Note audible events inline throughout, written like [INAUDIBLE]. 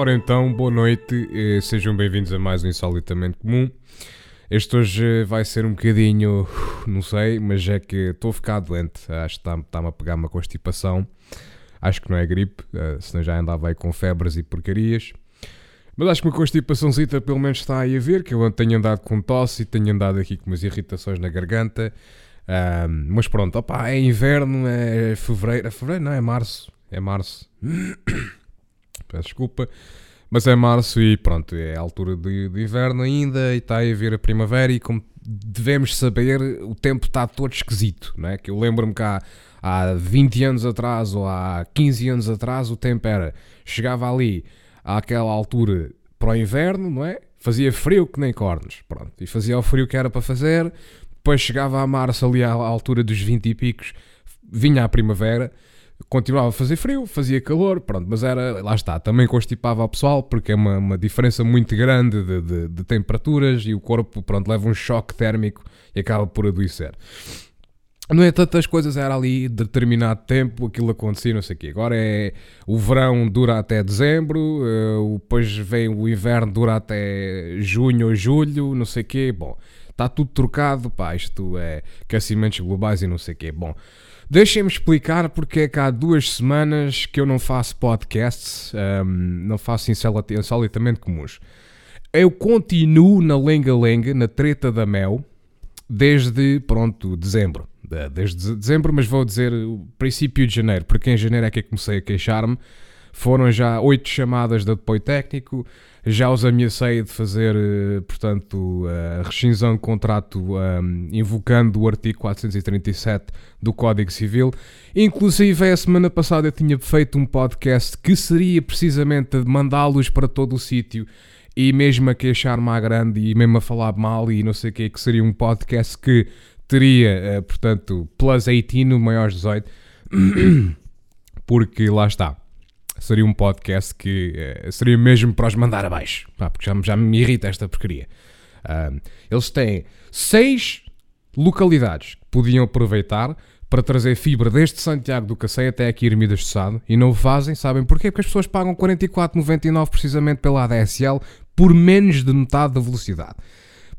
Ora então, boa noite, e sejam bem-vindos a mais um Insolitamente Comum. Este hoje vai ser um bocadinho, [SIGHS] não sei, mas é que estou a ficar doente. Acho que está-me a pegar uma constipação. Acho que não é gripe, uh, senão já andava aí com febres e porcarias. Mas acho que uma constipaçãozita pelo menos está aí a ver, que eu tenho andado com tosse e tenho andado aqui com umas irritações na garganta. Uh, mas pronto, opa, é inverno, é fevereiro, é fevereiro não, é março, é março. [CLEARS THROAT] Peço desculpa. Mas é março e pronto, é a altura de, de, inverno ainda e está a vir a primavera e como devemos saber, o tempo está todo esquisito, não é? Que eu lembro-me que há, há 20 anos atrás ou há 15 anos atrás o tempo era, chegava ali àquela altura para o inverno, não é? Fazia frio que nem cornos, pronto, e fazia o frio que era para fazer, depois chegava a março ali à altura dos 20 e picos, vinha a primavera, continuava a fazer frio, fazia calor, pronto, mas era, lá está, também constipava o pessoal, porque é uma, uma diferença muito grande de, de, de, temperaturas e o corpo, pronto, leva um choque térmico e acaba por adoecer. Não é tantas coisas, era ali determinado tempo, aquilo acontecia, não sei o quê. Agora é, o verão dura até dezembro, uh, depois vem o inverno, dura até junho ou julho, não sei o quê. Bom, está tudo trocado, pá, isto é aquecimentos globais e não sei o quê. Bom, Deixem-me explicar porque é que há duas semanas que eu não faço podcasts, um, não faço insolitamente comuns. Eu continuo na lenga-lenga, na treta da Mel, desde, pronto, dezembro. Desde dezembro, mas vou dizer o princípio de janeiro, porque em janeiro é que eu comecei a queixar-me. Foram já oito chamadas de apoio técnico, já os ameacei de fazer, eh, portanto, a rescisão de contrato um, invocando o artigo 437 do Código Civil. Inclusive, a semana passada eu tinha feito um podcast que seria precisamente mandá-los para todo o sítio e mesmo a queixar-me à grande e mesmo a falar mal e não sei o que, que seria um podcast que teria, eh, portanto, plus 18, maiores 18, porque lá está seria um podcast que uh, seria mesmo para os mandar abaixo, pá, porque já, já me irrita esta porcaria. Uh, eles têm seis localidades que podiam aproveitar para trazer fibra desde Santiago do Cacém até aqui Ermidas de Sado e não fazem, sabem porquê? Porque as pessoas pagam 44,99 precisamente pela ADSL por menos de metade da velocidade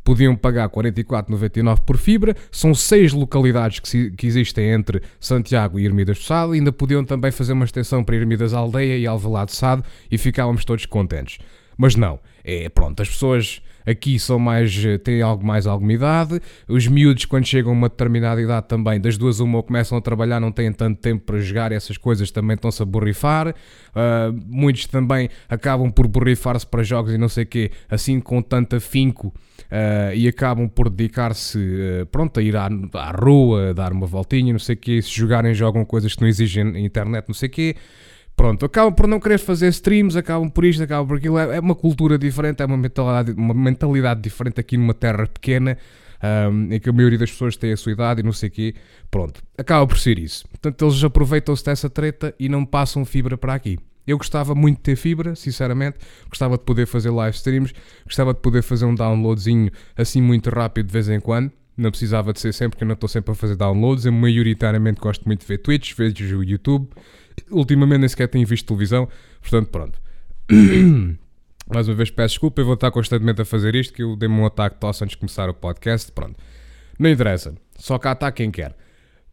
podiam pagar 44,99 por fibra. São seis localidades que, que, existem entre Santiago e Ermidas do Sado. Ainda podiam também fazer uma extensão para Ermidas Aldeia e Alvalade Sado e ficávamos todos contentes. Mas não, é pronto, as pessoas aqui são mais, têm algo mais alguma idade, os miúdos quando chegam a uma determinada idade também, das duas uma ou começam a trabalhar, não têm tanto tempo para jogar essas coisas também estão-se a borrifar, uh, muitos também acabam por borrifar-se para jogos e não sei o quê, assim com tanto afinco uh, e acabam por dedicar-se, uh, pronto, a ir à, à rua, a dar uma voltinha, não sei o quê, se jogarem jogam coisas que não exigem internet, não sei o quê, pronto, acabam por não querer fazer streams, acabam por isto, acabam por aquilo. É, é uma cultura diferente, é uma mentalidade, uma mentalidade diferente aqui numa terra pequena, um, em que a maioria das pessoas tem a sua idade e não sei o quê. Pronto, acaba por ser isso. Portanto, eles aproveitam-se dessa treta e não passam fibra para aqui. Eu gostava muito de ter fibra, sinceramente. Gostava de poder fazer live streams, gostava de poder fazer um downloadzinho assim muito rápido de vez em quando. Não precisava de ser sempre, porque eu não estou sempre a fazer downloads. Eu maioritariamente gosto muito de ver Twitch, vejo o YouTube ultimamente nem sequer tenho visto televisão, portanto, pronto. [CLEARS THROAT] Mais uma vez peço desculpa, eu vou estar constantemente a fazer isto, que eu dei-me um ataque de tosse antes de começar o podcast, pronto. Não interessa, só cá está quem quer.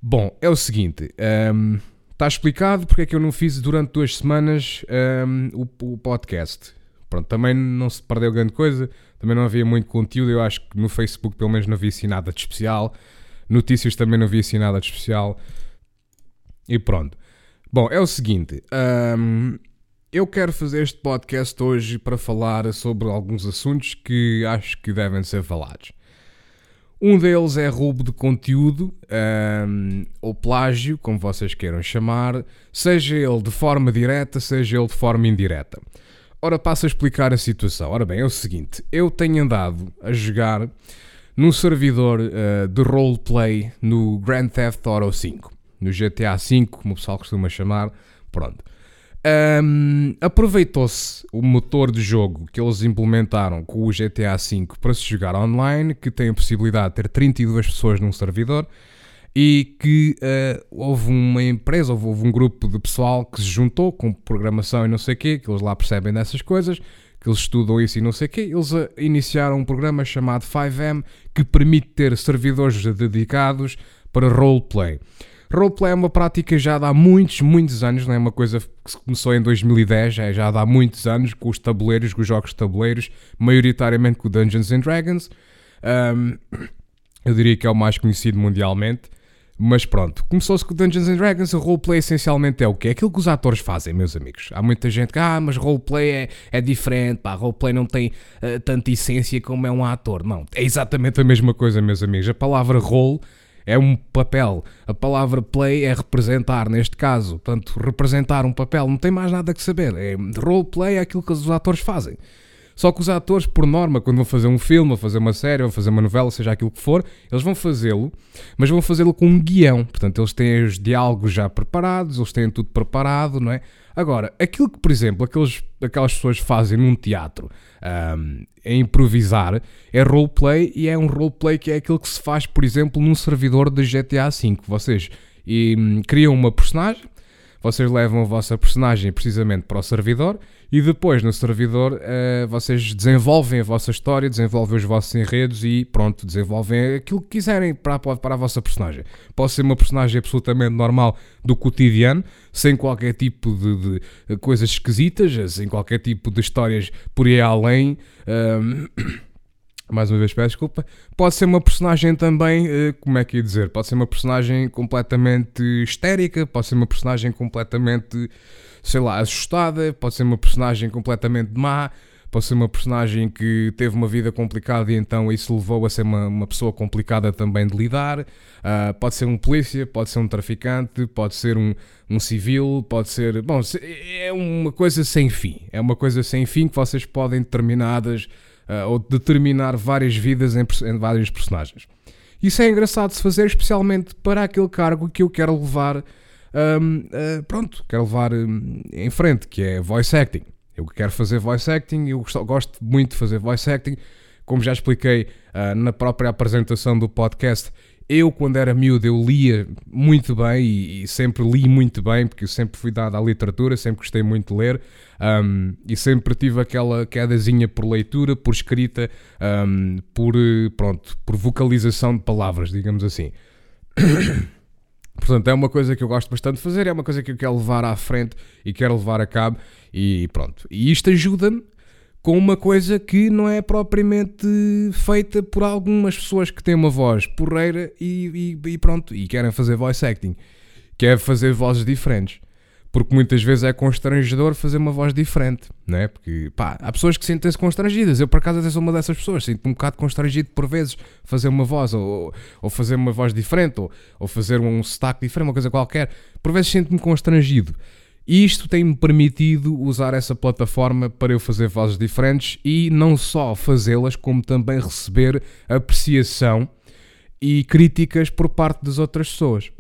Bom, é o seguinte, um, está explicado porque é que eu não fiz durante duas semanas um, o, o, podcast. Pronto, também não se perdeu grande coisa, também não havia muito conteúdo, eu acho que no Facebook pelo menos não havia assim nada de especial, notícias também não havia assim nada de especial, e pronto. Bom, é o seguinte. Um, eu quero fazer este podcast hoje para falar sobre alguns assuntos que acho que devem ser falados. Um deles é roubo de conteúdo, um, ou plágio, como vocês queiram chamar, seja ele de forma direta, seja ele de forma indireta. Ora, passo a explicar a situação. Ora bem, é o seguinte: eu tenho andado a jogar num servidor uh, de roleplay no Grand Theft Auto 5, no GTA 5, como o pessoal costuma chamar. Pronto. Um, Aproveitou-se o motor de jogo que eles implementaram com o GTA V para se jogar online, que tem a possibilidade de ter 32 pessoas num servidor e que uh, houve uma empresa, houve, houve, um grupo de pessoal que se juntou com programação e não sei o quê, que eles lá percebem dessas coisas, que eles estudam isso e não sei o quê, eles uh, iniciaram um programa chamado 5M que permite ter servidores dedicados para roleplay. Roleplay é uma prática já há muitos, muitos anos, não é uma coisa que começou em 2010, é já há muitos anos, com os tabuleiros, com os jogos de tabuleiros, maioritariamente com Dungeons and Dragons. Um, eu diria que é o mais conhecido mundialmente. Mas pronto, começou-se com Dungeons and Dragons, o roleplay essencialmente é o quê? É aquilo que os atores fazem, meus amigos. Há muita gente que, ah, mas roleplay é, é diferente, pá, roleplay não tem uh, tanta essência como é um ator. Não, é exatamente a mesma coisa, meus amigos. A palavra role é um papel, a palavra play é representar, neste caso. Portanto, representar um papel, não tem mais nada que saber. É, roleplay é aquilo que os atores fazem. Só que os atores, por norma, quando vão fazer um filme, ou fazer uma série, ou fazer uma novela, seja aquilo que for, eles vão fazê-lo, mas vão fazê-lo com um guião. Portanto, eles têm os diálogos já preparados, eles têm tudo preparado, não é? Agora, aquilo que, por exemplo, aqueles, aquelas pessoas fazem num teatro, um, é improvisar, é roleplay e é um roleplay que é aquilo que se faz, por exemplo, num servidor de GTA V. Vocês e, um, criam uma personagem, vocês levam a vossa personagem precisamente para o servidor e depois no servidor uh, vocês desenvolvem a vossa história, desenvolvem os vossos enredos e pronto, desenvolvem aquilo que quiserem para, para a vossa personagem. Pode ser uma personagem absolutamente normal do cotidiano, sem qualquer tipo de, de coisas esquisitas, sem qualquer tipo de histórias por aí além. Um, mais uma vez peço desculpa, pode ser uma personagem também, eh, como é que ia dizer, pode ser uma personagem completamente histérica, pode ser uma personagem completamente, sei lá, assustada, pode ser uma personagem completamente má, pode ser uma personagem que teve uma vida complicada e então isso levou a ser uma, uma pessoa complicada também de lidar, uh, pode ser um polícia, pode ser um traficante, pode ser um, um civil, pode ser, bom, é uma coisa sem fim, é uma coisa sem fim que vocês podem determinadas uh, ou determinar várias vidas em, em, vários personagens. Isso é engraçado de se fazer, especialmente para aquele cargo que eu quero levar, um, uh, pronto, quero levar um, em frente, que é voice acting. Eu quero fazer voice acting, eu gosto muito de fazer voice acting, como já expliquei uh, na própria apresentação do podcast, eu, quando era miúdo, eu lia muito bem e, e, sempre li muito bem, porque eu sempre fui dado à literatura, sempre gostei muito de ler um, e sempre tive aquela quedazinha por leitura, por escrita, um, por, pronto, por vocalização de palavras, digamos assim. [COUGHS] Portanto, é uma coisa que eu gosto bastante de fazer, é uma coisa que eu quero levar à frente e quero levar a cabo e pronto. E isto ajuda-me com uma coisa que não é propriamente feita por algumas pessoas que têm uma voz porreira e, e, e pronto, e querem fazer voice acting, quer fazer vozes diferentes. Porque muitas vezes é constrangedor fazer uma voz diferente, não é? Porque, pá, há pessoas que sentem-se constrangidas. Eu, por acaso, até sou uma dessas pessoas. Sinto-me um bocado constrangido por vezes fazer uma voz, ou, ou fazer uma voz diferente, ou, ou fazer um sotaque diferente, uma coisa qualquer. Por vezes sinto-me constrangido. E isto tem-me permitido usar essa plataforma para eu fazer vozes diferentes e não só fazê-las, como também receber apreciação e críticas por parte das outras pessoas.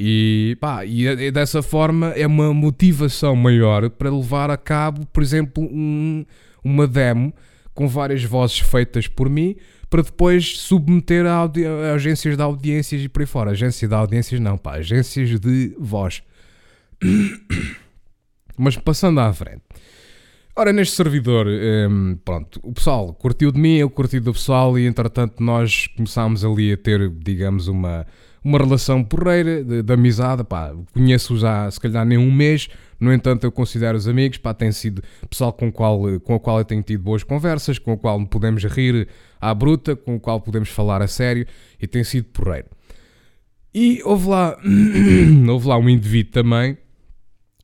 E, pá, e dessa forma é uma motivação maior para levar a cabo, por exemplo, um, uma demo com várias vozes feitas por mim para depois submeter a, a agências de audiências e por aí fora. Agência de audiências não, pá, agências de voz. [COUGHS] Mas passando à frente. Ora, neste servidor, um, pronto, o pessoal curtiu de mim, eu curti do pessoal e entretanto nós começámos ali a ter, digamos, uma, uma relação porreira de, de amizade, pá, conheço já se calhar nem um mês, no entanto eu considero os amigos, pá, tem sido pessoal com qual, com o qual eu tenho tido boas conversas, com o qual podemos rir à bruta, com o qual podemos falar a sério e tem sido porreiro. E houve lá, [COUGHS] houve lá um indivíduo também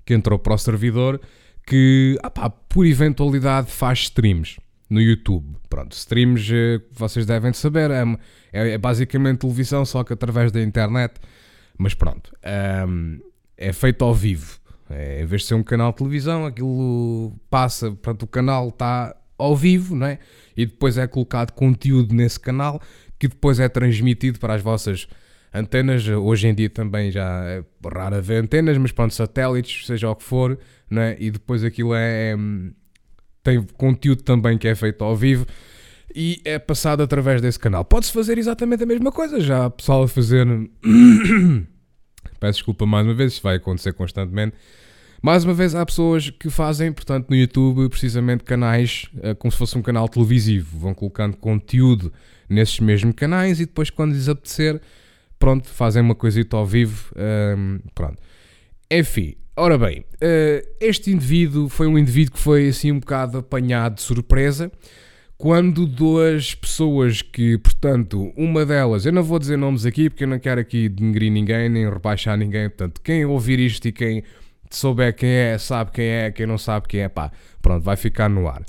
que entrou para o servidor que, ah pá, por eventualidade, faz streams no YouTube. Pronto, streams, eh, vocês devem saber, é, é, é, basicamente televisão, só que através da internet. Mas pronto, um, ehm, é feito ao vivo. É, em vez de ser um canal de televisão, aquilo passa, portanto, o canal está ao vivo, não é? E depois é colocado conteúdo nesse canal que depois é transmitido para as vossas antenas. Hoje em dia também já é raro haver antenas, mas pronto, satélites, seja o que for, não é? E depois aquilo é, é tem conteúdo também que é feito ao vivo e é passado através desse canal. Pode-se fazer exatamente a mesma coisa, já há pessoal a fazer. [COUGHS] Peço desculpa mais uma vez, isso vai acontecer constantemente. Mais uma vez, há pessoas que fazem, portanto, no YouTube, precisamente canais uh, como se fosse um canal televisivo. Vão colocando conteúdo nesses mesmos canais e depois, quando lhes apetecer, pronto, fazem uma coisita ao vivo. Um, pronto. Enfim, ora bem, uh, este indivíduo foi um indivíduo que foi assim um bocado apanhado de surpresa quando duas pessoas que, portanto, uma delas, eu não vou dizer nomes aqui porque eu não quero aqui denegrir ninguém nem rebaixar ninguém, portanto, quem ouvir isto e quem souber quem é, sabe quem é, quem não sabe quem é, pá, pronto, vai ficar no ar.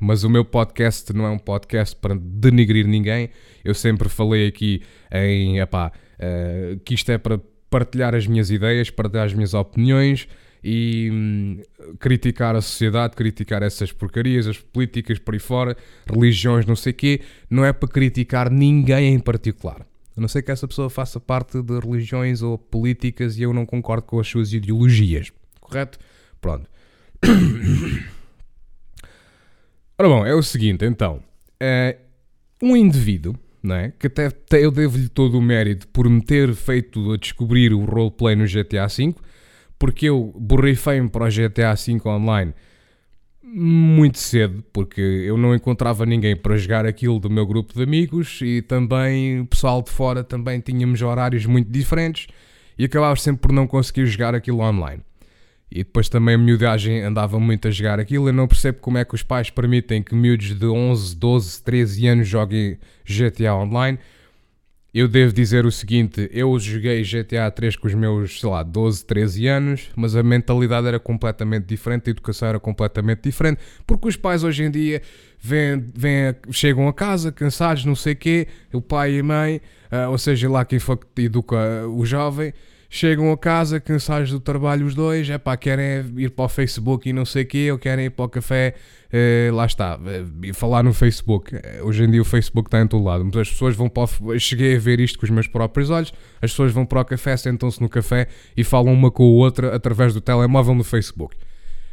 Mas o meu podcast não é um podcast para denegrir ninguém. Eu sempre falei aqui em, epá, uh, que isto é para partilhar as minhas ideias, partilhar as minhas opiniões e hum, criticar a sociedade, criticar essas porcarias, as políticas por aí fora, religiões, não sei o quê, não é para criticar ninguém em particular. A não ser que essa pessoa faça parte de religiões ou políticas e eu não concordo com as suas ideologias. Correto? Pronto. [COUGHS] Ora bom, é o seguinte, então. É um indivíduo, não é? Que até, até eu devo-lhe todo o mérito por me ter feito a descobrir o roleplay no GTA V porque eu borrifei-me para o GTA V online muito cedo, porque eu não encontrava ninguém para jogar aquilo do meu grupo de amigos e também o pessoal de fora também tínhamos horários muito diferentes e acabava sempre por não conseguir jogar aquilo online. E depois também a miudagem andava muito a jogar aquilo. Eu não percebo como é que os pais permitem que miúdos de 11, 12, 13 anos joguem GTA online eu devo dizer o seguinte: eu joguei GTA 3 com os meus, sei lá, 12, 13 anos, mas a mentalidade era completamente diferente, a educação era completamente diferente, porque os pais hoje em dia vêm, vêm, chegam a casa cansados, não sei o quê, o pai e a mãe, uh, ou seja, lá quem for que educa o jovem, chegam a casa cansados do trabalho os dois, é pá, querem ir para o Facebook e não sei o quê, ou querem ir para o café, eh, lá está, eh, falar no Facebook. Eh, hoje em dia o Facebook está em todo lado, mas as pessoas vão para o, cheguei a ver isto com os meus próprios olhos, as pessoas vão para o café, sentam-se no café e falam uma com a outra através do telemóvel no Facebook.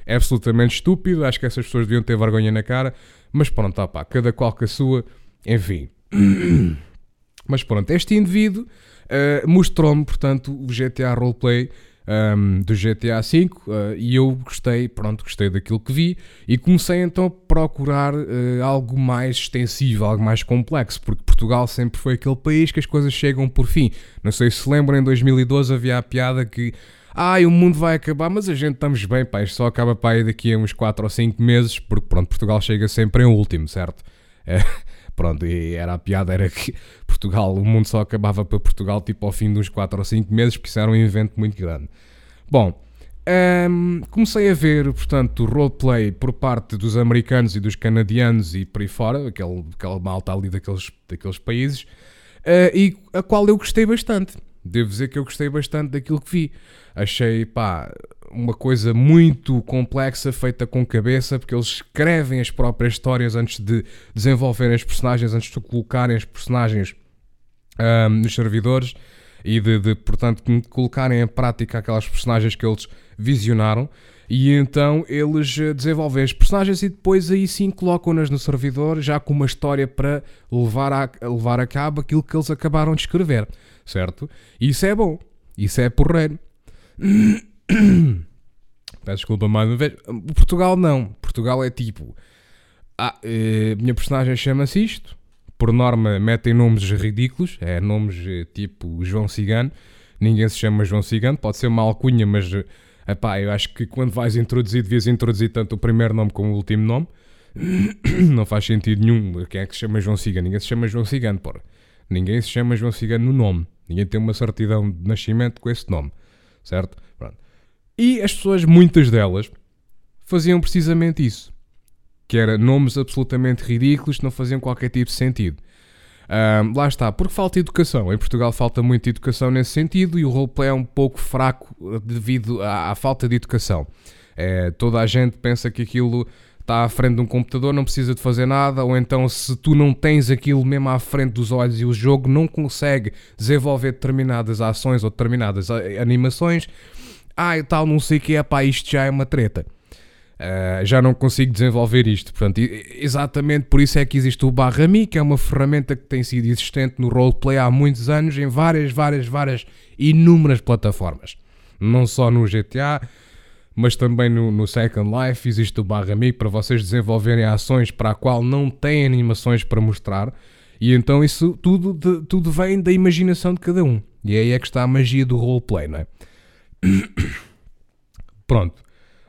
É absolutamente estúpido, acho que essas pessoas deviam ter vergonha na cara, mas pronto, tá, pá, cada qual com a sua, enfim. [COUGHS] Mas pronto, este indivíduo uh, mostrou-me, portanto, o GTA Roleplay um, do GTA V uh, e eu gostei, pronto, gostei daquilo que vi e comecei então a procurar uh, algo mais extensivo, algo mais complexo, porque Portugal sempre foi aquele país que as coisas chegam por fim. Não sei se lembram, em 2012 havia a piada que ai, o mundo vai acabar, mas a gente estamos bem, pá, isto só acaba para aí daqui a uns 4 ou 5 meses, porque pronto, Portugal chega sempre em último, certo? É, Pronto, e era a piada era que [LAUGHS] Portugal, o mundo só acabava para Portugal tipo ao fim de uns 4 ou 5 meses, porque isso era um evento muito grande. Bom, um, comecei a ver, portanto, roleplay por parte dos americanos e dos canadianos e por aí fora, aquele, aquela malta ali daqueles, daqueles países, uh, e a qual eu gostei bastante. Devo dizer que eu gostei bastante daquilo que vi. Achei, pá, uma coisa muito complexa, feita com cabeça, porque eles escrevem as próprias histórias antes de desenvolverem as personagens, antes de colocarem as personagens um, nos servidores e de, de, portanto, colocarem em prática aquelas personagens que eles visionaram. E então eles eh, desenvolvem as personagens e depois aí sim colocam-nas no servidor, já com uma história para levar a, levar a cabo aquilo que eles acabaram de escrever, certo? E isso é bom, isso é porreiro. [CLEARS THROAT] [COUGHS] Peço desculpa mais uma vez. Portugal não. Portugal é tipo. Ah, eh, minha personagem chama-se isto. Por norma, metem nomes ridículos. É nomes eh, tipo João Cigano. Ninguém se chama João Cigano. Pode ser uma alcunha, mas. Eh, epá, eu acho que quando vais introduzir, devias introduzir tanto o primeiro nome como o último nome. [COUGHS] Não faz sentido nenhum. Quem é que se chama João Cigano? Ninguém se chama João Cigano, porra. Ninguém se chama João Cigano no nome. Ninguém tem uma certidão de nascimento com esse nome. Certo? Pronto. E as pessoas, muitas delas, faziam precisamente isso. Que era nomes absolutamente ridículos que não faziam qualquer tipo de sentido. Um, lá está, porque falta educação. Em Portugal falta muita educação nesse sentido e o roleplay é um pouco fraco devido à, à falta de educação. É, toda a gente pensa que aquilo está à frente de um computador, não precisa de fazer nada, ou então se tu não tens aquilo mesmo à frente dos olhos e o jogo não consegue desenvolver determinadas ações ou determinadas animações, ah, e tal, não sei o que é, pá, isto já é uma treta. Uh, já não consigo desenvolver isto. Portanto, exatamente por isso é que existe o Barra Mi, que é uma ferramenta que tem sido existente no roleplay há muitos anos em várias, várias, várias, inúmeras plataformas. Não só no GTA, mas também no, no Second Life existe o Barra Mi para vocês desenvolverem ações para a qual não têm animações para mostrar. E então isso tudo, de, tudo vem da imaginação de cada um. E aí é que está a magia do roleplay, não é? Pronto.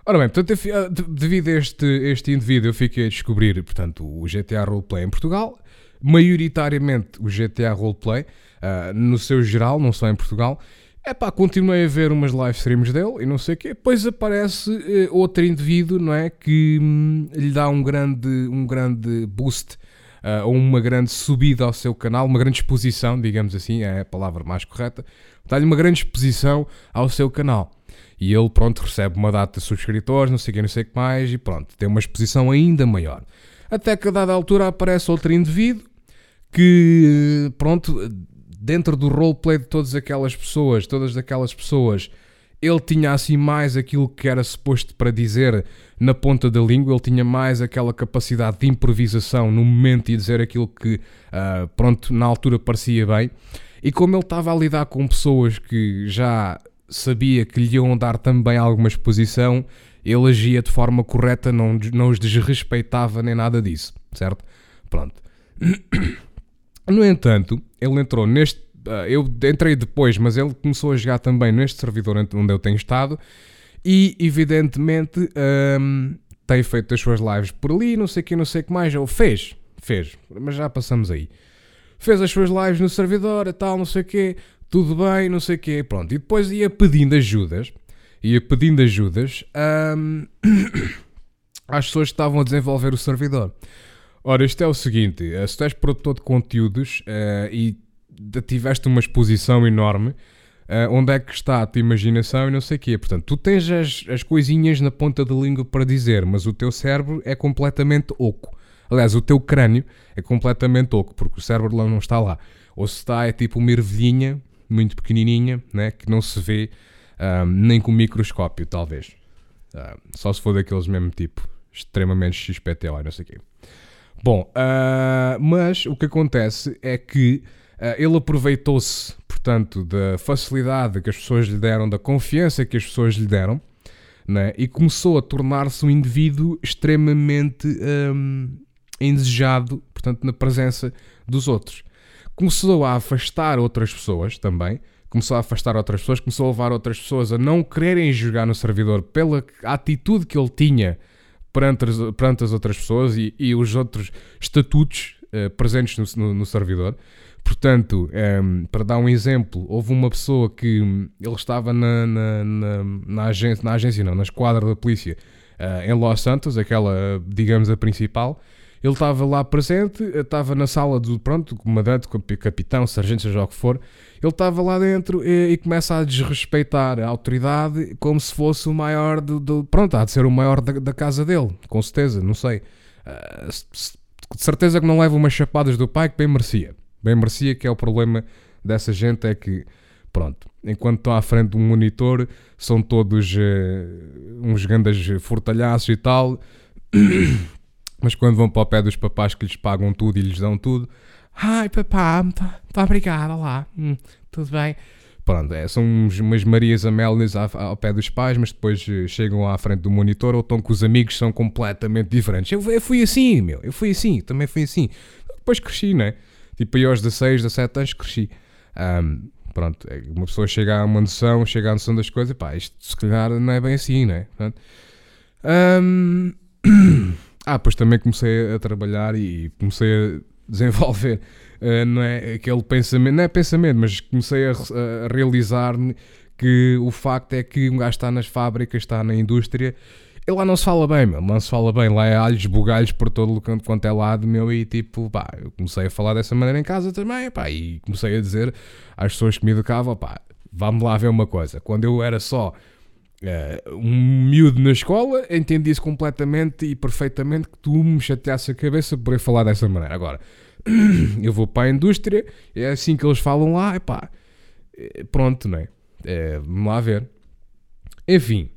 Ora bem, portanto, eu, devido a este, este indivíduo, eu fiquei a descobrir, portanto, o GTA Roleplay em Portugal, maioritariamente o GTA Roleplay, uh, no seu geral, não só em Portugal. É pá, continuei a ver umas live streams dele e não sei o quê. Depois aparece uh, outro indivíduo, não é? Que hum, lhe dá um grande, um grande boost uh, ou uma grande subida ao seu canal, uma grande exposição, digamos assim, é a palavra mais correta. Dá-lhe uma grande exposição ao seu canal. E ele, pronto, recebe uma data de subscritores, não sei o que, não sei o que mais, e pronto, tem uma exposição ainda maior. Até que a dada altura aparece outro indivíduo que, pronto, dentro do roleplay de todas aquelas pessoas, todas aquelas pessoas, ele tinha assim mais aquilo que era suposto para dizer na ponta da língua, ele tinha mais aquela capacidade de improvisação no momento e dizer aquilo que, uh, pronto, na altura parecia bem. E como ele estava a lidar com pessoas que já sabia que lhe iam dar também alguma exposição, ele agia de forma correta, não, não os desrespeitava nem nada disso, certo? Pronto. [COUGHS] No entanto, ele entrou neste. Uh, eu entrei depois, mas ele começou a jogar também neste servidor onde eu tenho estado e, evidentemente, um, tem feito as suas lives por ali, não sei o que, não sei o que mais. Ou fez, fez, mas já passamos aí. Fez as suas lives no servidor tal, não sei o quê tudo bem, não sei o quê, pronto. E depois ia pedindo ajudas, ia pedindo ajudas um, [COUGHS] às pessoas que estavam a desenvolver o servidor. Ora, isto é o seguinte: eh, se tu és produtor de conteúdos uh, e tiveste uma exposição enorme, uh, onde é que está a tua imaginação e não sei o quê? Portanto, tu tens as, as coisinhas na ponta da língua para dizer, mas o teu cérebro é completamente oco. Aliás, o teu crânio é completamente oco, porque o cérebro lá não está lá. Ou se está, é tipo uma ervilhinha muito pequenininha, né, que não se vê um, nem com microscópio, talvez. Uh, só se for daqueles mesmo tipo, extremamente XPTO, não sei o quê. Bom, uh, mas o que acontece é que uh, ele aproveitou-se, portanto, da facilidade que as pessoas lhe deram, da confiança que as pessoas lhe deram, né, e começou a tornar-se um indivíduo extremamente um, indesejado, portanto, na presença dos outros começou a afastar outras pessoas também. Começou a afastar outras pessoas, começou a levar outras pessoas a não quererem jogar no servidor pela atitude que ele tinha perante perante as outras pessoas e, e os outros estatutos uh, presentes no, no, no, servidor. Portanto, um, ehm, para dar um exemplo, houve uma pessoa que um, ele estava na, na, na, na, agência, na agência, não, na esquadra da polícia uh, em Los Santos, aquela, digamos, a principal, ele estava lá presente, estava na sala do, pronto, comandante, capitão, sargento, seja o que for. Ele estava lá dentro e, e, começa a desrespeitar a autoridade como se fosse o maior do, do pronto, há de ser o maior da, da casa dele, com certeza, não sei. Uh, de certeza que não leva umas chapadas do pai que bem merecia. Bem merecia que é o problema dessa gente é que, pronto, enquanto estão à frente de um monitor, são todos uh, uns grandes fortalhaços e tal. Mas quando vão para o pé dos papás que lhes pagam tudo e lhes dão tudo, ai papá, muito, muito obrigada lá, hum, tudo bem. Pronto, é, são umas Marias Amélias ao, pé dos pais, mas depois eh, chegam à frente do monitor ou estão com os amigos, são completamente diferentes. Eu, eu fui assim, meu, eu fui assim, também fui assim. Depois cresci, né? Tipo, aí aos 16, 17 anos cresci. Um, pronto, é, uma pessoa chega a uma noção, chega à noção das coisas, pá, isto se calhar não é bem assim, né? Um, [CLEARS THROAT] Ah, pois também comecei a trabalhar e comecei a desenvolver, uh, [LAUGHS] não é aquele pensamento, não é pensamento, mas comecei a, a realizar que o facto é que um gajo está nas fábricas, está na indústria E lá não se fala bem, meu, não se fala bem. Lá é alhos, bugalhos por todo o canto quanto é lado, meu. E tipo, pá, eu comecei a falar dessa maneira em casa também, pá. E comecei a dizer às pessoas que me educavam, pá, vamos lá ver uma coisa. Quando eu era só uh, um miúdo na escola, entendi-se completamente e perfeitamente que tu me chateasse a cabeça por eu falar dessa maneira. Agora, [CLEARS THROAT] eu vou para a indústria, é assim que eles falam lá, e pá, eh, pronto, não é? é vamos lá ver. Enfim.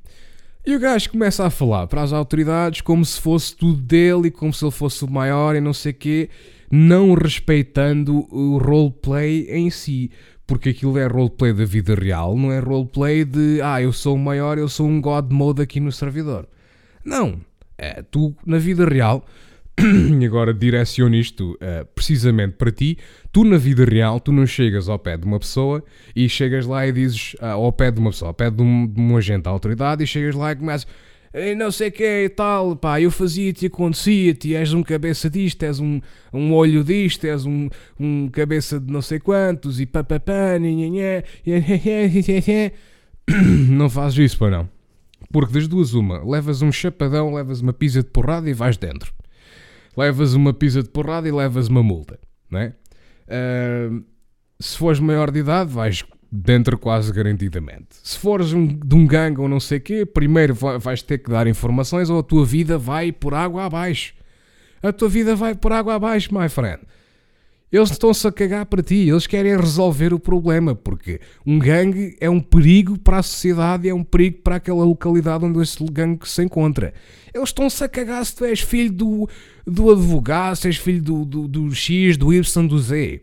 E o gajo começa a falar para as autoridades como se fosse tudo dele e como se ele fosse o maior e não sei quê, não respeitando o roleplay em si. Porque aquilo é roleplay da vida real, não é roleplay de ah, eu sou o maior, eu sou um God Mode aqui no servidor. Não. É, tu, na vida real, [CLEARS THROAT] e agora direciono isto uh, precisamente para ti, tu na vida real, tu não chegas ao pé de uma pessoa e chegas lá e dizes uh, ao pé de uma pessoa, ao pé de um, de um agente da autoridade e chegas lá e começas não sei o que é e tal, pá, eu fazia-te e acontecia-te, és um cabeça disto, és um, um olho disto, és um, um cabeça de não sei quantos e papapá, [COUGHS] não fazes isso, pá, não. Porque das duas uma, levas um chapadão, levas uma pizza de porrada e vais dentro levas uma pizza de porrada e levas uma multa, não é? Uh, se fores maior de idade, vais dentro quase garantidamente. Se fores um, de um gangue ou não sei o quê, primeiro vais ter que dar informações ou a tua vida vai por água abaixo. A tua vida vai por água abaixo, my friend. Eles estão-se a cagar para ti, eles querem resolver o problema, porque um gangue é um perigo para a sociedade, é um perigo para aquela localidade onde esse gangue se encontra. Eles estão-se a cagar se tu és filho do, do advogado, se és filho do, do, do X, do Y, do Z.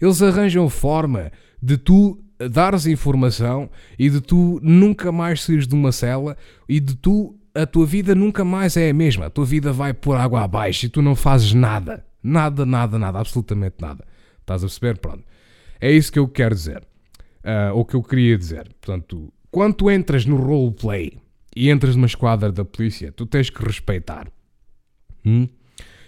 Eles arranjam forma de tu dares informação e de tu nunca mais saís de uma cela e de tu a tua vida nunca mais é a mesma. A tua vida vai por água abaixo e tu não fazes nada. Nada, nada, nada, absolutamente nada. Estás a perceber? Pronto. É isso que eu quero dizer. Uh, ou que eu queria dizer. Portanto, quando tu entras no roleplay e entras numa esquadra da polícia, tu tens que respeitar. Hum?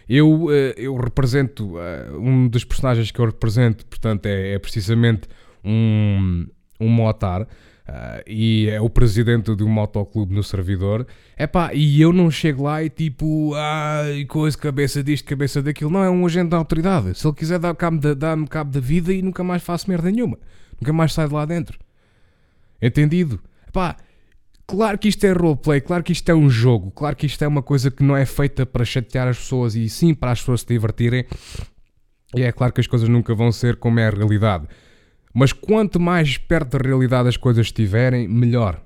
Eu, uh, eu represento, uh, um dos personagens que eu represento, portanto, é, é precisamente um, um motar. Uh, e é o presidente de um motoclube no servidor. Epá, e eu não chego lá e tipo, ah, coisa, cabeça disto, cabeça daquilo. Não, é um agente da autoridade. Se ele quiser dar-me cabo, cabo da vida e nunca mais faço merda nenhuma. Nunca mais sai de lá dentro. Entendido? Epá, claro que isto é roleplay, claro que isto é um jogo, claro que isto é uma coisa que não é feita para chatear as pessoas e sim para as pessoas se divertirem. E é claro que as coisas nunca vão ser como é a realidade. Mas quanto mais perto da realidade as coisas estiverem, melhor.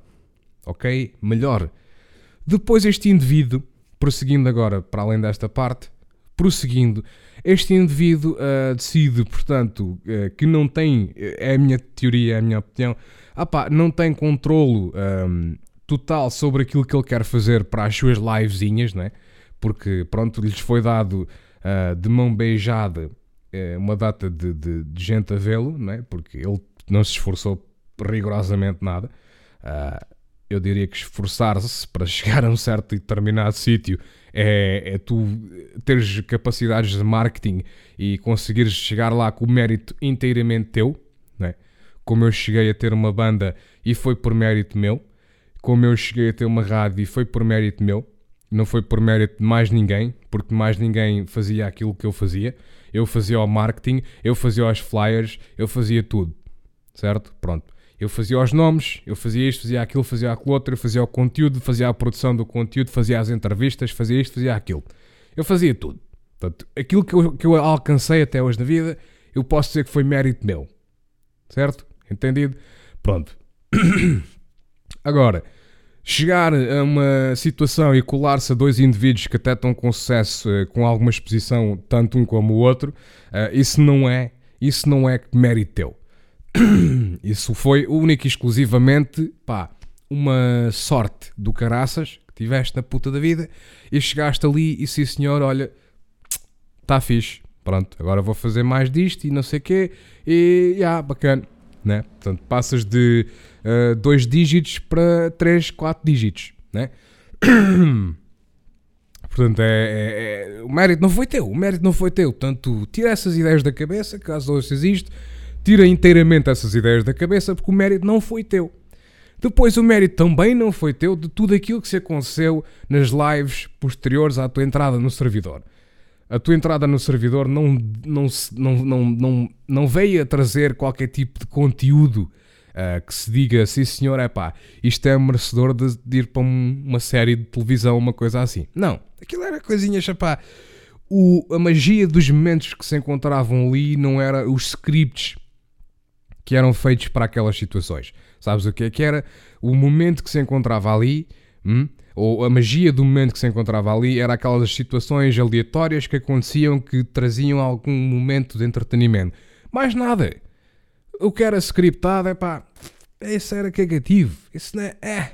Ok? Melhor. Depois este indivíduo, prosseguindo agora para além desta parte, prosseguindo, este indivíduo uh, decide, portanto, uh, que não tem, é a minha teoria, é a minha opinião, ah não tem controlo um, total sobre aquilo que ele quer fazer para as suas livezinhas, né? Porque, pronto, lhes foi dado uh, de mão beijada uma data de, de, de gente a vê-lo, não é? porque ele não se esforçou rigorosamente nada. Uh, eu diria que esforçar-se para [LAUGHS] chegar a um certo e determinado sítio é, é, tu teres capacidades de marketing e conseguires chegar lá com o mérito inteiramente teu, né? como eu cheguei a ter uma banda e foi por mérito meu, como eu cheguei a ter uma rádio e foi por mérito meu, não foi por mérito de mais ninguém, porque mais ninguém fazia aquilo que eu fazia eu fazia o marketing, eu fazia os flyers, eu fazia tudo, certo? Pronto. Eu fazia os nomes, eu fazia isto, fazia aquilo, fazia aquilo outro, eu fazia o conteúdo, fazia a produção do conteúdo, fazia as entrevistas, fazia isto, fazia aquilo. Eu fazia tudo. Portanto, aquilo que eu, que eu alcancei até hoje na vida, eu posso dizer que foi mérito meu. Certo? Entendido? Pronto. [COUGHS] Agora, chegar a uma situação e colar-se a dois indivíduos que até estão com sucesso, eh, com alguma exposição, tanto um como o outro, eh, isso não é, isso não é mérito teu. [COUGHS] Isso foi única e exclusivamente, pá, uma sorte do caraças que tiveste na puta da vida e chegaste ali e sim senhor, olha, está fixe, pronto, agora vou fazer mais disto e não sei o quê e, já, yeah, bacana, né? Portanto, passas de uh, dois dígitos para três, quatro dígitos, né? [COUGHS] Portanto, é, é, é, o mérito não foi teu, o mérito não foi teu. Portanto, tira essas ideias da cabeça, caso hoje existe, tira inteiramente essas ideias da cabeça, porque o mérito não foi teu. Depois o mérito também não foi teu de tudo aquilo que se aconteceu nas lives posteriores à tua entrada no servidor. A tua entrada no servidor não, não, não, não, não, não veio a trazer qualquer tipo de conteúdo uh, que se diga, sim senhor, é pá, isto é merecedor de, de ir para um, uma série de televisão, uma coisa assim. Não, aquilo era coisinha, chapá. O, a magia dos momentos que se encontravam ali não era os scripts que eram feitos para aquelas situações. Sabes o que é que era? O momento que se encontrava ali, hum, ou a magia do momento que se encontrava ali, era aquelas situações aleatórias que aconteciam que traziam algum momento de entretenimento. Mais nada. O que era scriptado, é pá, isso era cagativo. Isso não é. É.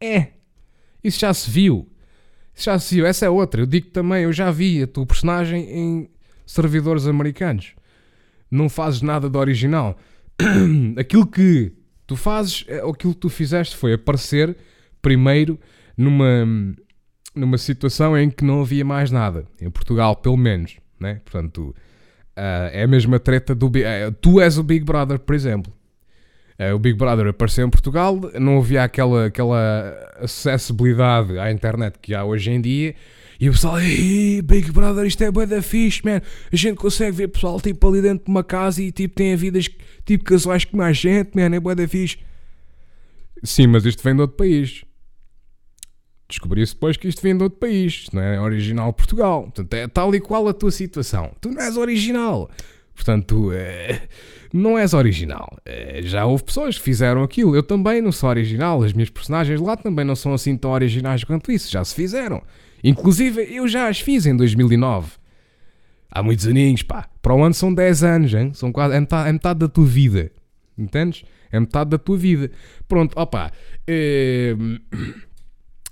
É. Isso já se viu. Isso já se viu. Essa é outra. Eu digo também, eu já vi a tua personagem em servidores americanos. Não fazes nada de original. [CLEARS THROAT] aquilo que tu fazes, é, aquilo que tu fizeste foi aparecer primeiro numa, numa situação em que não havia mais nada. Em Portugal, pelo menos. Né? Portanto, uh, é a mesma treta do. Uh, tu és o Big Brother, por exemplo. Uh, o Big Brother apareceu em Portugal, não havia aquela, aquela acessibilidade à internet que há hoje em dia e o pessoal, Big Brother, isto é bué da fixe, man. A gente consegue ver pessoal tipo ali dentro de uma casa e tipo tem vidas tipo casuais com mais gente, man. É bué da fixe. Sim, mas isto vem de outro país. Descobri-se depois que isto vem de outro país. Isto não é original Portugal. Portanto, é tal e qual a tua situação. Tu não és original. Portanto, é, não és original. É, já houve pessoas que fizeram aquilo. Eu também não sou original. As minhas personagens lá também não são assim tão originais quanto isso. Já se fizeram. Inclusive, eu já as fiz em 2009. Há muitos aninhos, pá. Para o ano são 10 anos, hein? São quase, é, metade, é metade da tua vida. Entendes? É metade da tua vida. Pronto, opá. É...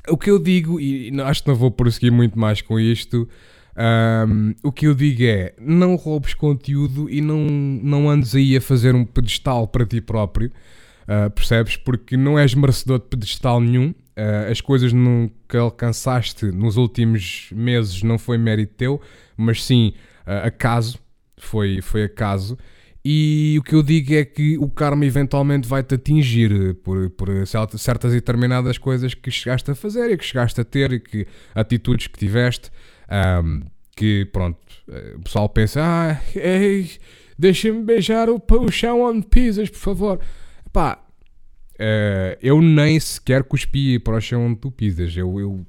O que eu digo, e acho que não vou prosseguir muito mais com isto, um, o que eu digo é: não roubes conteúdo e não, não andes aí a fazer um pedestal para ti próprio, uh, percebes? Porque não és merecedor de pedestal nenhum uh, as coisas que alcançaste nos últimos meses não foi mérito teu, mas sim uh, acaso, foi, foi acaso. E o que eu digo é que o karma eventualmente vai-te atingir por, por certas e determinadas coisas que chegaste a fazer e que chegaste a ter e que atitudes que tiveste. Um, que pronto, o pessoal pensa: ah, deixa-me beijar o, o chão onde pisas, por favor. Pá, Uh, eu nem sequer cuspi para o chão onde tu pisas. Eu, eu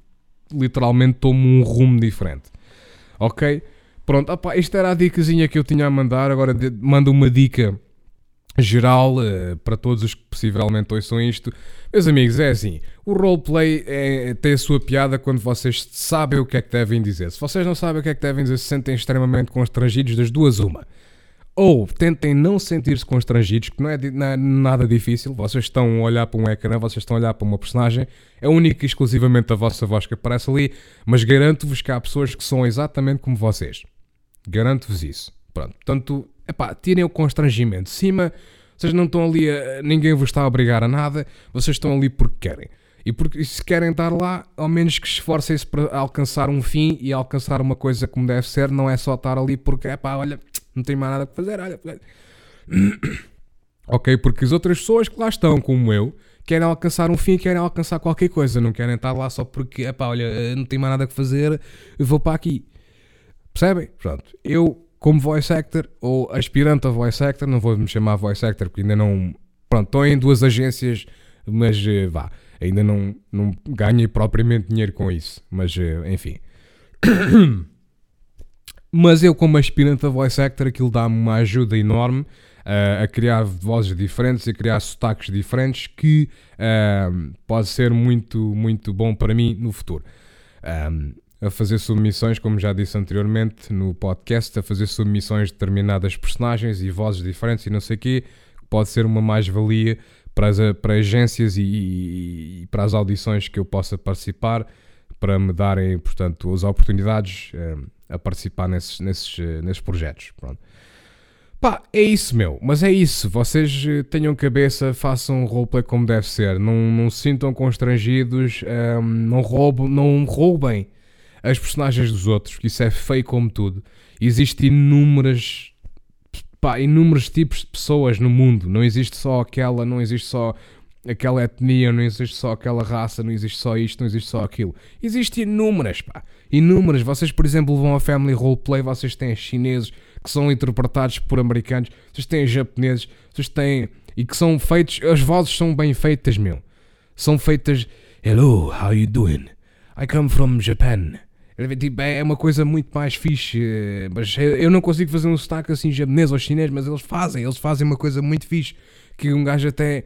literalmente tomo um rumo diferente. Ok? Pronto, opa, esta era a dicasinha que eu tinha a mandar. Agora mando uma dica geral uh, para todos os que possivelmente ouçam isto. Meus amigos, é assim: o roleplay é, tem a sua piada quando vocês sabem o que é que devem dizer. Se vocês não sabem o que é que devem dizer, se sentem extremamente constrangidos, das duas, uma ou tentem não sentir-se constrangidos, que não é, não é, nada difícil. Vocês estão a olhar para um ecrã, vocês estão a olhar para uma personagem, é única e exclusivamente a vossa voz que aparece ali, mas garanto-vos que há pessoas que são exatamente como vocês. Garanto-vos isso. Pronto, portanto, epá, tirem o constrangimento de cima, vocês não estão ali, a, ninguém vos está a obrigar a nada, vocês estão ali porque querem. E porque se querem estar lá, ao menos que esforcem-se para alcançar um fim e alcançar uma coisa como deve ser, não é só estar ali porque, é pá, olha, não tenho mais nada para fazer, olha. [COUGHS] ok, porque as outras pessoas que lá estão, como eu, querem alcançar um fim, querem alcançar qualquer coisa, não querem estar lá só porque, é pá, olha, não tenho mais nada que fazer, vou para aqui. Percebem? Pronto, eu, como voice actor, ou aspirante a voice actor, não vou me chamar voice actor porque ainda não. Pronto, estou em duas agências, mas eh, vá ainda não, não ganhei propriamente dinheiro com isso, mas eh, enfim. [COUGHS] mas eu, como aspirante a voice actor, aquilo dá-me uma ajuda enorme uh, a criar vozes diferentes, a criar sotaques diferentes, que uh, pode ser muito, muito bom para mim no futuro. Um, a fazer submissões, como já disse anteriormente no podcast, a fazer submissões de determinadas personagens e vozes diferentes e não sei o quê, pode ser uma mais-valia para, as, para agências e, e, e, para as audições que eu possa participar, para me darem, portanto, as oportunidades eh, a participar nesses, nesses, eh, nesses projetos. Pronto. Pá, é isso, meu. Mas é isso. Vocês eh, tenham cabeça, façam um roleplay como deve ser. Não, não se sintam constrangidos, um, não, roubem, não roubem as personagens dos outros, que isso é feio como tudo. Existem inúmeras pá, inúmeros tipos de pessoas no mundo. Não existe só aquela, não existe só aquela etnia, não existe só aquela raça, não existe só isto, não existe só aquilo. Existem inúmeras, pá. Inúmeras. Vocês, por exemplo, vão a Family Roleplay, vocês têm chineses que são interpretados por americanos, vocês têm japoneses, vocês têm. e que são feitos. as vozes são bem feitas, meu. São feitas. Hello, how you doing? I come from Japan. Tipo, é uma coisa muito mais fixe, eh, mas eu não consigo fazer um sotaque assim japonês ou chinês, mas eles fazem, eles fazem uma coisa muito fixe que um gajo até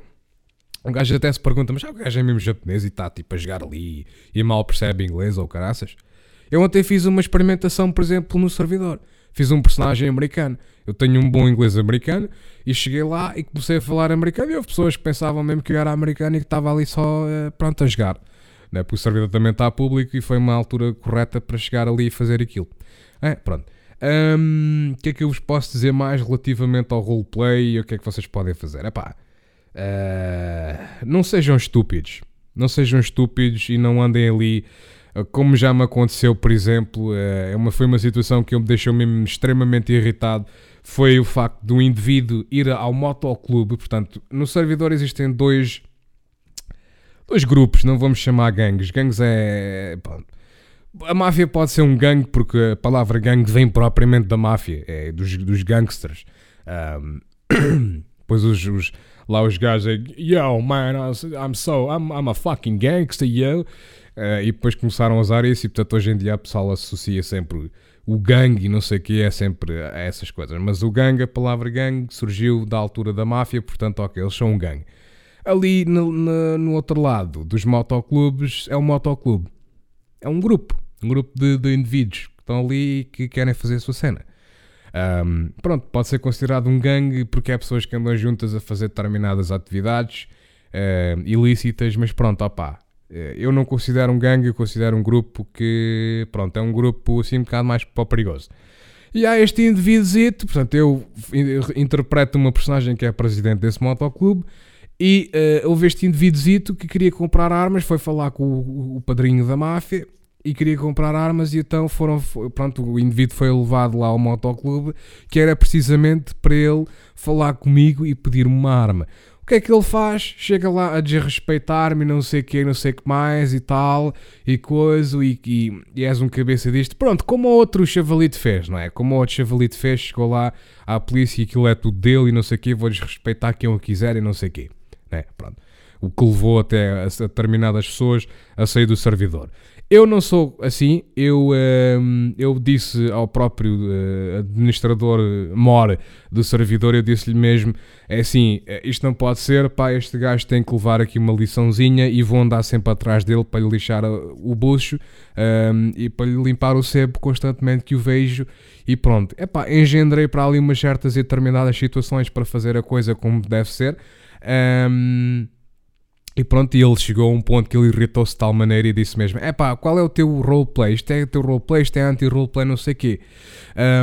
um gajo até se pergunta, mas já o gajo é mesmo japonês e está tipo a jogar ali e mal percebe inglês ou caraças? Eu ontem fiz uma experimentação, por exemplo, no servidor. Fiz um personagem americano. Eu tenho um bom inglês americano e cheguei lá e comecei a falar americano e houve pessoas que pensavam mesmo que eu era americano e que estava ali só uh, pronto a jogar. Né? Porque o servidor também está público e foi uma altura correta para chegar ali e fazer aquilo. É, pronto. O um, que é que eu vos posso dizer mais relativamente ao roleplay e o que é que vocês podem fazer? Uh, não sejam estúpidos. Não sejam estúpidos e não andem ali. Uh, como já me aconteceu, por exemplo, uh, uma, foi uma situação que me deixou mesmo extremamente irritado. Foi o facto de um indivíduo ir ao motoclube. Portanto, no servidor existem dois, dois grupos, não vamos chamar gangues. Gangues é. A máfia pode ser um gangue porque a palavra gangue vem propriamente da máfia, é dos, dos gangsters. Um, [COUGHS] pois os, os, lá os gajos é Yo, man, I'm so, I'm, I'm a fucking gangster, yo. Uh, e depois começaram a usar isso e portanto hoje em dia a pessoa associa sempre o gangue e não sei o que é sempre a essas coisas. Mas o gangue, a palavra gangue, surgiu da altura da máfia, portanto, ok, eles são um gangue. Ali no, no, no outro lado dos motoclubes é um motoclube é um grupo, um grupo de, de indivíduos que estão ali e que querem fazer a sua cena. Um, pronto, pode ser considerado um gangue porque é pessoas que andam juntas a fazer determinadas atividades ilícitas, mas pronto, opá, eh, eu não considero um gangue, eu considero um grupo que, pronto, é um grupo assim um bocado mais perigoso. E há este indivíduo, portanto, eu interpreto uma personagem que é presidente desse motoclube e uh, houve este indivíduo que queria comprar armas, foi falar com o, o, padrinho da máfia e queria comprar armas e então foram, pronto, o indivíduo foi levado lá ao motoclube que era precisamente para ele falar comigo e pedir-me uma arma. O que é que ele faz? Chega lá a desrespeitar-me, não sei que, não sei que mais e tal, e coisa, e, e, e és um cabeça disto. Pronto, como o outro chavalito fez, não é? Como o outro chavalito fez, chegou lá à polícia e aquilo é tudo dele e não sei o que, vou desrespeitar quem eu quiser e não sei o que. Né? Pronto. O que levou até a determinadas pessoas a sair do servidor. Eu não sou assim, eu, uh, eu disse ao próprio uh, administrador mor do servidor, eu disse-lhe mesmo, é assim, eh, isto não pode ser, pá, este gajo tem que levar aqui uma liçãozinha e vou andar sempre atrás dele para lhe lixar o bucho e para lhe limpar o sebo constantemente que o vejo e pronto. É pá, engendrei para ali umas certas e determinadas situações para fazer a coisa como deve ser. Um, e pronto, e ele chegou a um ponto que ele irritou-se de tal maneira e disse mesmo: é pá, qual é o teu roleplay? Isto é o teu roleplay, isto é anti-roleplay, não sei o quê.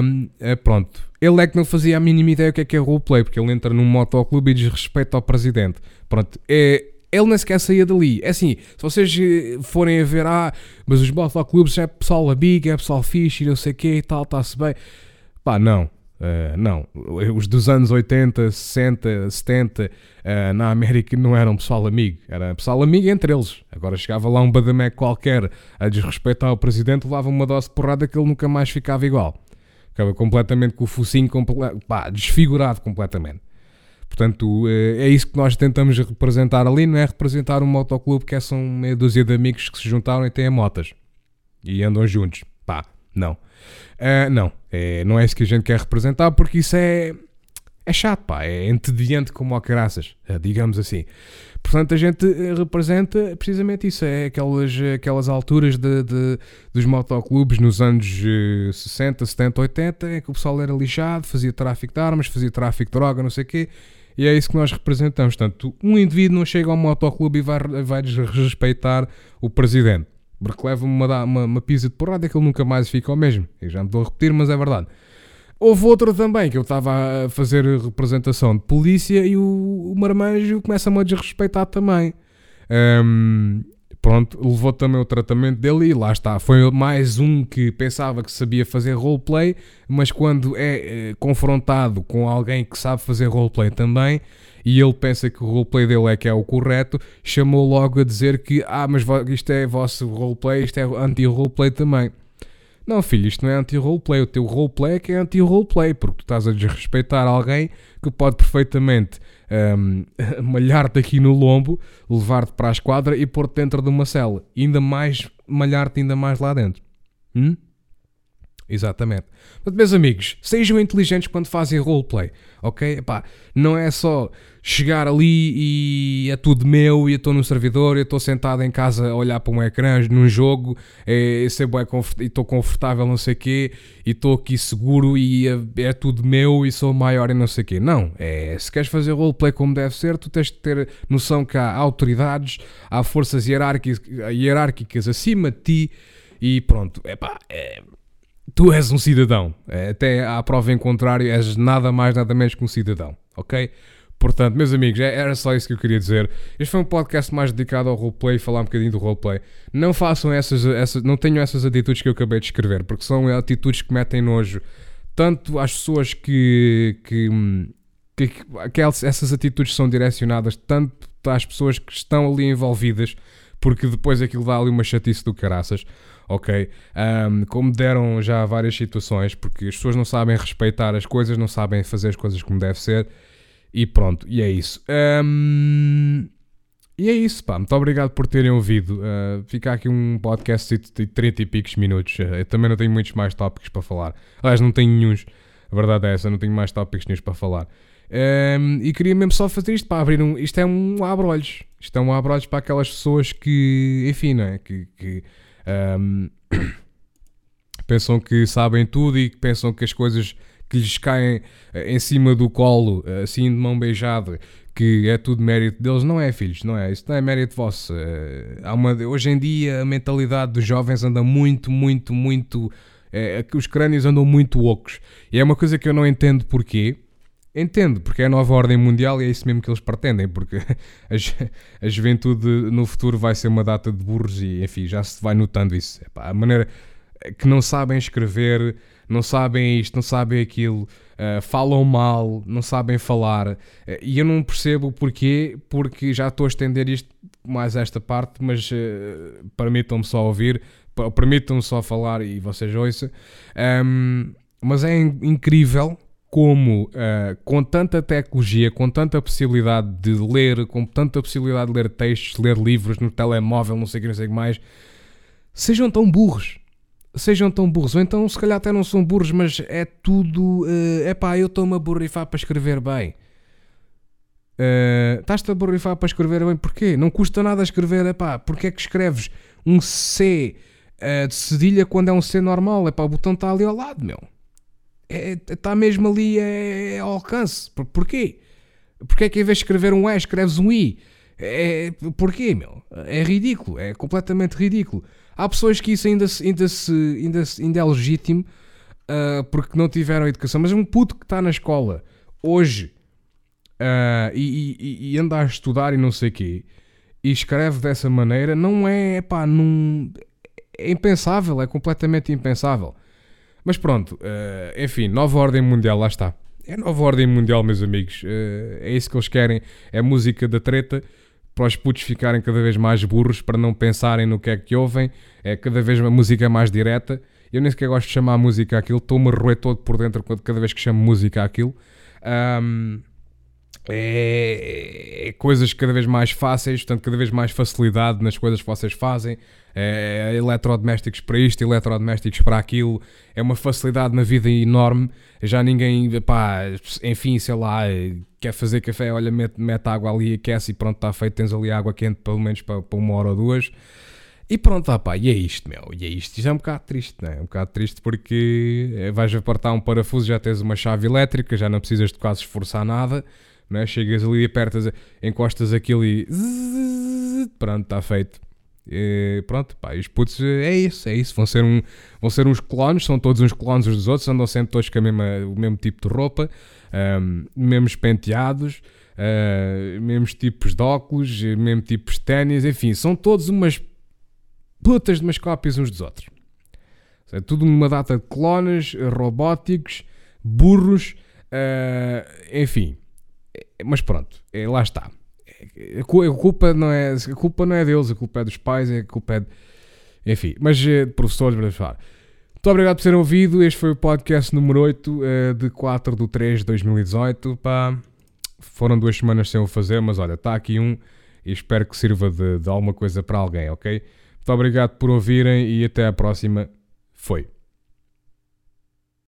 Um, é, pronto, ele é que não fazia a mínima ideia o que é que é roleplay, porque ele entra num motoclube e desrespeita ao presidente. Pronto, é, ele nem sequer saía dali. É assim, se vocês eh, forem a ver, ah, mas os motoclubes é pessoal amigo, é pessoal fixe não sei o quê e tal, está-se bem. Pá, não. Uh, não, os dos anos 80, 60, 70 uh, na América não eram pessoal amigo, era pessoal amigo entre eles. Agora chegava lá um badamé qualquer a desrespeitar o presidente, levava uma dose de porrada que ele nunca mais ficava igual. Ficava completamente com o focinho pá, desfigurado completamente. Portanto, uh, é isso que nós tentamos representar ali, não é representar um motoclube que é são meia dúzia de amigos que se juntaram e têm motas e andam juntos. Pá, não. Uh, não, é, não é isso que a gente quer representar porque isso é, é chato, pá, é entediante como a caraças, eh, digamos assim. Portanto, a gente eh, representa precisamente isso, é aquelas, aquelas alturas de, de dos motoclubes nos anos 60, 70, 80, em que o pessoal era lixado, fazia tráfico de armas, fazia tráfico de droga, não sei o quê, e é isso que nós representamos. Portanto, um indivíduo não chega ao motoclube e vai, vai desrespeitar o presidente. Porque leva uma, uma, uma pizza de porrada que ele nunca mais fica o mesmo. Eu já me estou a repetir, mas é verdade. Houve outro também que eu estava a fazer representação de polícia e o, o marmanjo começa-me a desrespeitar também. Um, pronto, levou também o tratamento dele e lá está. Foi mais um que pensava que sabia fazer roleplay, mas quando é eh, confrontado com alguém que sabe fazer roleplay também, e ele pensa que o roleplay dele é que é o correto, chamou logo a dizer que, ah, mas isto é vosso roleplay, isto é anti-roleplay também. Não, filho, isto não é anti-roleplay. O teu roleplay é que é anti-roleplay, porque tu estás a desrespeitar alguém que pode perfeitamente um, [LAUGHS] malhar-te aqui no lombo, levar-te para a esquadra e pôr-te dentro de uma cela. Ainda mais, malhar-te ainda mais lá dentro. Hum? Exatamente. Mas, meus amigos, sejam inteligentes quando fazem roleplay, ok? Epá, não é só chegar ali e é tudo meu e eu estou no servidor, eu estou sentado em casa a olhar para um ecrã num jogo é, e estou confortável, não sei o quê, e estou aqui seguro e é, é, tudo meu e sou maior e não sei o quê. Não, é, se queres fazer roleplay como deve ser, tu tens de ter noção que há autoridades, há forças hierárquicas, hierárquicas acima de ti e pronto, epá, é tu és um cidadão. É, até à prova em contrário, és nada mais, nada menos que um cidadão, ok? Portanto, meus amigos, é, era só isso que eu queria dizer. Este foi um podcast mais dedicado ao roleplay, falar um bocadinho do roleplay. Não façam essas, essas, não tenham essas atitudes que eu acabei de escrever, porque são atitudes que metem nojo tanto às pessoas que, que, que, que essas atitudes são direcionadas tanto às pessoas que estão ali envolvidas, porque depois aquilo dá ali uma chatice do caraças ok? Um, como deram já várias situações, porque as pessoas não sabem respeitar as coisas, não sabem fazer as coisas como deve ser, e pronto, e é isso. Um, e é isso, pá. Muito obrigado por terem ouvido. Uh, fica aqui um podcast de 30 e picos minutos. Uh, eu também não tenho muitos mais tópicos para falar. Aliás, não tenho nenhums. A verdade é essa, não tenho mais tópicos nenhums para falar. Um, e queria mesmo só fazer isto para abrir um. Isto é um abre-olhos. Isto é um abre-olhos para aquelas pessoas que, enfim, não é? Que, que um, [COUGHS] pensam que sabem tudo e pensam que as coisas que lhes caem eh, em cima do colo, eh, assim de mão beijada, que é tudo mérito deles, não é, filhos, não é? Isso não é mérito vosso. Eh, há uma, hoje em dia a mentalidade dos jovens anda muito, muito, muito. É, os crânios andam muito ocos. E é uma coisa que eu não entendo porquê. Entendo, porque é a nova ordem mundial e é isso mesmo que eles pretendem, porque [LAUGHS] a, a juventude no futuro vai ser uma data de burros e, enfim, já se vai notando isso. Epá, a maneira que não sabem escrever, não sabem isto, não sabem aquilo, uh, falam mal, não sabem falar. Uh, e eu não percebo porquê, porque já estou a estender isto mais esta parte, mas uh, permitam-me só ouvir, permitam-me só falar e vocês ouçam. Um, mas é incrível como uh, com tanta tecnologia, com tanta possibilidade de ler, com tanta possibilidade de ler textos, ler livros no telemóvel, não sei o que, não sei o que mais, sejam tão burros. Sejam tão burros. Ou então, se calhar até não são burros, mas é tudo. É uh, pá, eu estou-me a borrifar para escrever bem. Uh, Estás-te a borrifar para escrever bem, porquê? Não custa nada escrever, é pá, porque é que escreves um C de cedilha quando é um C normal? É pá, o botão está ali ao lado, meu está é, tá mesmo ali é, ao alcance. Por, porquê? Porquê é que em vez de escrever um E, escreves um I? É, porquê, meu? É ridículo, é completamente ridículo. Há pessoas que isso ainda, ainda, se, ainda, ainda é legítimo uh, porque não tiveram educação, mas um puto que está na escola hoje uh, e, e, e, anda a estudar e não sei o quê e escreve dessa maneira, não é, pá, não, é impensável, é completamente impensável. Mas pronto, uh, enfim, nova ordem mundial, lá está. É nova ordem mundial, meus amigos. Uh, é isso que eles querem. É música da treta para os putos ficarem cada vez mais burros, para não pensarem no que é que ouvem. É cada vez uma música mais direta. Eu nem sequer gosto de chamar música aquilo. Estou-me roer todo por dentro cada vez que chamo música aquilo. Um, é, é, coisas cada vez mais fáceis, portanto, cada vez mais facilidade nas coisas que vocês fazem. É, eletrodomésticos para isto, eletrodomésticos para aquilo. É uma facilidade na vida enorme. Já ninguém, pá, enfim, sei lá, quer fazer café, olha, mete, mete água ali, aquece e pronto, está feito. Tens ali água quente pelo menos para, para uma hora ou duas. E pronto, ah, pá, e é isto, meu. E é isto. Isto é um bocado triste, não é? É um bocado triste porque eh, vais apertar um parafuso, já tens uma chave elétrica, já não precisas de quase esforçar nada né? chegas ali, apertas, encostas aquilo e pronto, está feito. E pronto, pá, e os putos é isso, é isso. Vão ser, um, vão ser uns clones, são todos uns clones uns dos outros, andam sempre todos com mesma, o mesmo tipo de roupa, um, mesmos penteados, uh, mesmos tipos de óculos, mesmo tipos de ténis, enfim, são todos umas putas de umas cópias uns dos outros. É tudo uma data de clones, robóticos, burros, uh, enfim. Mas pronto, é, lá está. A culpa não é a culpa não é deles, a culpa é dos pais, a culpa é de, enfim, mas de professores, para falar. Muito obrigado por terem ouvido. Este foi o podcast número 8 uh, de 4 de 3 de 2018. Pá, foram duas semanas sem o fazer, mas olha, está aqui um e espero que sirva de, de alguma coisa para alguém, ok? Muito obrigado por ouvirem e até à próxima. Foi.